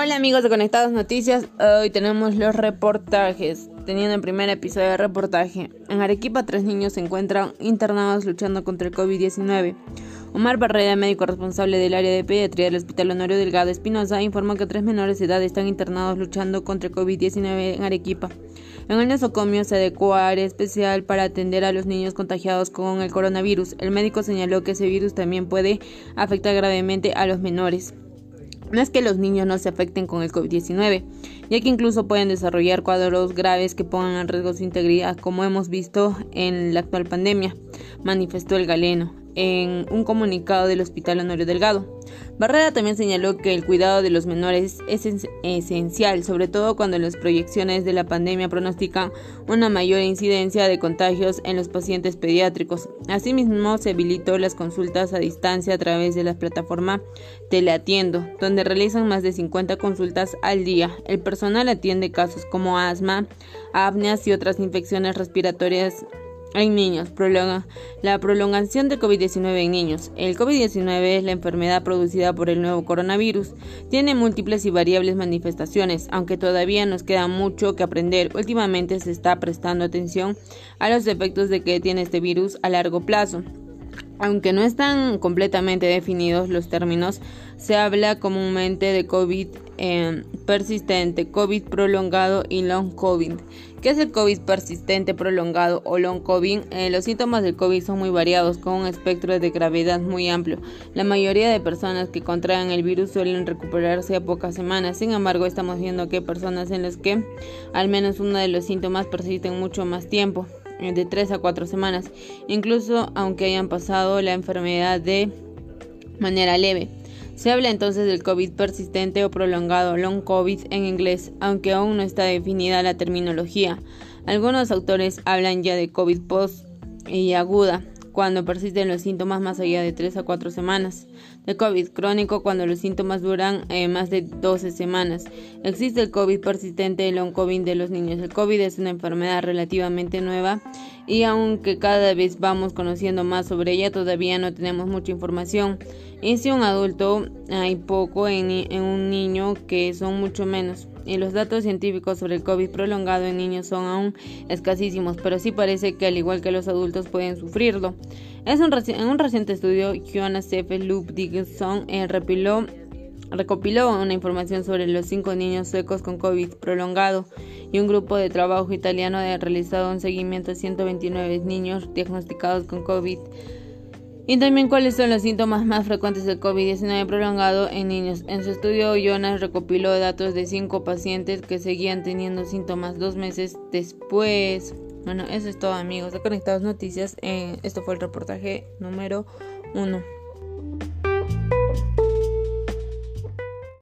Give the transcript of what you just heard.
Hola amigos de Conectados Noticias, hoy tenemos los reportajes. Teniendo el primer episodio de reportaje, en Arequipa tres niños se encuentran internados luchando contra el COVID-19. Omar Barrera, médico responsable del área de pediatría del Hospital Honorio Delgado Espinosa, informó que tres menores de edad están internados luchando contra el COVID-19 en Arequipa. En el nosocomio se adecuó a área especial para atender a los niños contagiados con el coronavirus. El médico señaló que ese virus también puede afectar gravemente a los menores. No es que los niños no se afecten con el COVID-19, ya que incluso pueden desarrollar cuadros graves que pongan en riesgo su integridad, como hemos visto en la actual pandemia, manifestó el galeno en un comunicado del Hospital Honorio Delgado. Barrera también señaló que el cuidado de los menores es esencial, sobre todo cuando las proyecciones de la pandemia pronostican una mayor incidencia de contagios en los pacientes pediátricos. Asimismo, se habilitó las consultas a distancia a través de la plataforma Teleatiendo, donde realizan más de 50 consultas al día. El personal atiende casos como asma, apneas y otras infecciones respiratorias en niños, prolonga, la prolongación del COVID-19 en niños. El COVID-19 es la enfermedad producida por el nuevo coronavirus. Tiene múltiples y variables manifestaciones, aunque todavía nos queda mucho que aprender. Últimamente se está prestando atención a los efectos de que tiene este virus a largo plazo. Aunque no están completamente definidos los términos, se habla comúnmente de COVID eh, persistente, COVID prolongado y long COVID. ¿Qué es el COVID persistente, prolongado o long COVID? Eh, los síntomas del COVID son muy variados, con un espectro de gravedad muy amplio. La mayoría de personas que contraen el virus suelen recuperarse a pocas semanas. Sin embargo, estamos viendo que personas en las que al menos uno de los síntomas persisten mucho más tiempo. Eh, de 3 a 4 semanas, incluso aunque hayan pasado la enfermedad de manera leve. Se habla entonces del COVID persistente o prolongado, long COVID en inglés, aunque aún no está definida la terminología. Algunos autores hablan ya de COVID post y aguda, cuando persisten los síntomas más allá de 3 a 4 semanas, de COVID crónico cuando los síntomas duran eh, más de 12 semanas. Existe el COVID persistente, el long COVID de los niños. El COVID es una enfermedad relativamente nueva y aunque cada vez vamos conociendo más sobre ella, todavía no tenemos mucha información. Y si un adulto hay poco, en, en un niño que son mucho menos y los datos científicos sobre el COVID prolongado en niños son aún escasísimos, pero sí parece que al igual que los adultos pueden sufrirlo. Es un en un reciente estudio, Jonas F. Loop Dickinson eh, recopiló una información sobre los cinco niños suecos con COVID prolongado y un grupo de trabajo italiano ha realizado un seguimiento a 129 niños diagnosticados con COVID y también cuáles son los síntomas más frecuentes del COVID-19 prolongado en niños. En su estudio, Jonas recopiló datos de cinco pacientes que seguían teniendo síntomas dos meses después. Bueno, eso es todo amigos de Conectados Noticias. Eh, esto fue el reportaje número uno.